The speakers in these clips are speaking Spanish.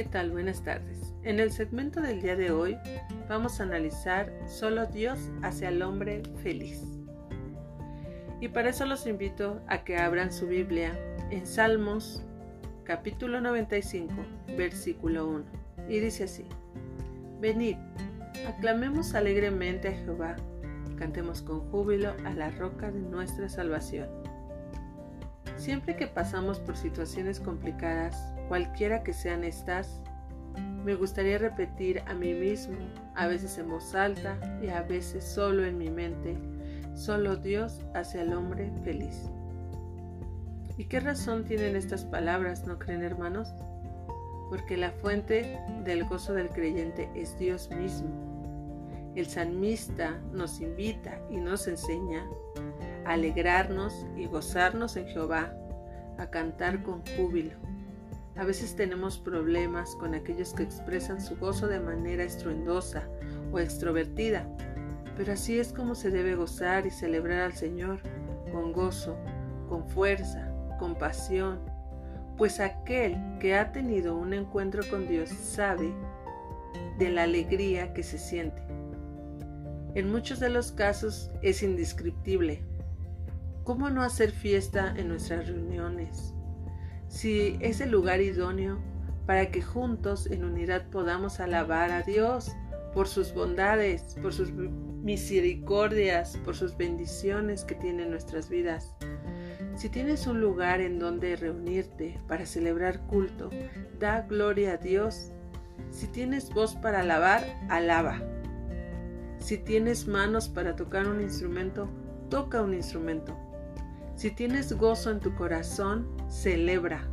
¿qué tal? Buenas tardes. En el segmento del día de hoy vamos a analizar Solo Dios hace al hombre feliz. Y para eso los invito a que abran su Biblia en Salmos capítulo 95, versículo 1. Y dice así, Venid, aclamemos alegremente a Jehová, cantemos con júbilo a la roca de nuestra salvación. Siempre que pasamos por situaciones complicadas, cualquiera que sean estas, me gustaría repetir a mí mismo, a veces en voz alta y a veces solo en mi mente, solo Dios hace al hombre feliz. ¿Y qué razón tienen estas palabras, no creen hermanos? Porque la fuente del gozo del creyente es Dios mismo. El salmista nos invita y nos enseña alegrarnos y gozarnos en Jehová, a cantar con júbilo. A veces tenemos problemas con aquellos que expresan su gozo de manera estruendosa o extrovertida, pero así es como se debe gozar y celebrar al Señor, con gozo, con fuerza, con pasión, pues aquel que ha tenido un encuentro con Dios sabe de la alegría que se siente. En muchos de los casos es indescriptible, ¿Cómo no hacer fiesta en nuestras reuniones? Si es el lugar idóneo para que juntos en unidad podamos alabar a Dios por sus bondades, por sus misericordias, por sus bendiciones que tiene en nuestras vidas. Si tienes un lugar en donde reunirte para celebrar culto, da gloria a Dios. Si tienes voz para alabar, alaba. Si tienes manos para tocar un instrumento, toca un instrumento. Si tienes gozo en tu corazón, celebra.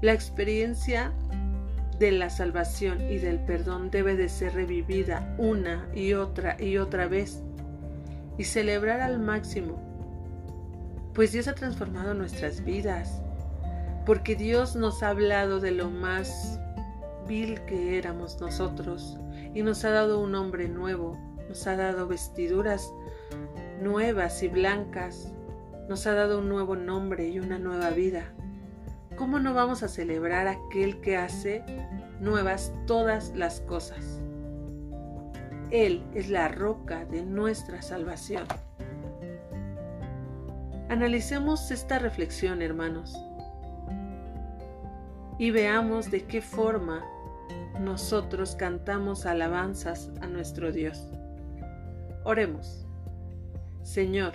La experiencia de la salvación y del perdón debe de ser revivida una y otra y otra vez y celebrar al máximo, pues Dios ha transformado nuestras vidas, porque Dios nos ha hablado de lo más vil que éramos nosotros y nos ha dado un hombre nuevo, nos ha dado vestiduras nuevas y blancas nos ha dado un nuevo nombre y una nueva vida. ¿Cómo no vamos a celebrar aquel que hace nuevas todas las cosas? Él es la roca de nuestra salvación. Analicemos esta reflexión, hermanos, y veamos de qué forma nosotros cantamos alabanzas a nuestro Dios. Oremos. Señor,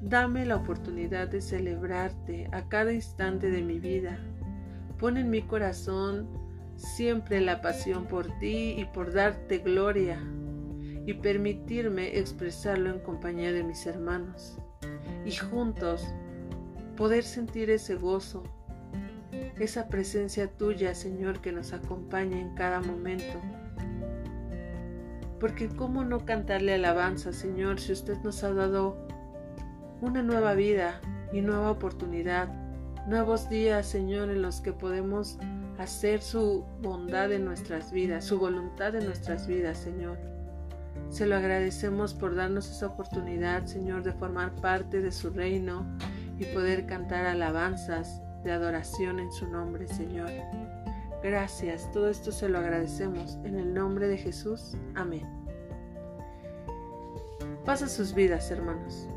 Dame la oportunidad de celebrarte a cada instante de mi vida. Pon en mi corazón siempre la pasión por ti y por darte gloria y permitirme expresarlo en compañía de mis hermanos y juntos poder sentir ese gozo, esa presencia tuya, Señor, que nos acompaña en cada momento. Porque cómo no cantarle alabanza, Señor, si usted nos ha dado una nueva vida y nueva oportunidad, nuevos días, Señor, en los que podemos hacer su bondad en nuestras vidas, su voluntad en nuestras vidas, Señor. Se lo agradecemos por darnos esa oportunidad, Señor, de formar parte de su reino y poder cantar alabanzas de adoración en su nombre, Señor. Gracias, todo esto se lo agradecemos en el nombre de Jesús. Amén. Pasa sus vidas, hermanos.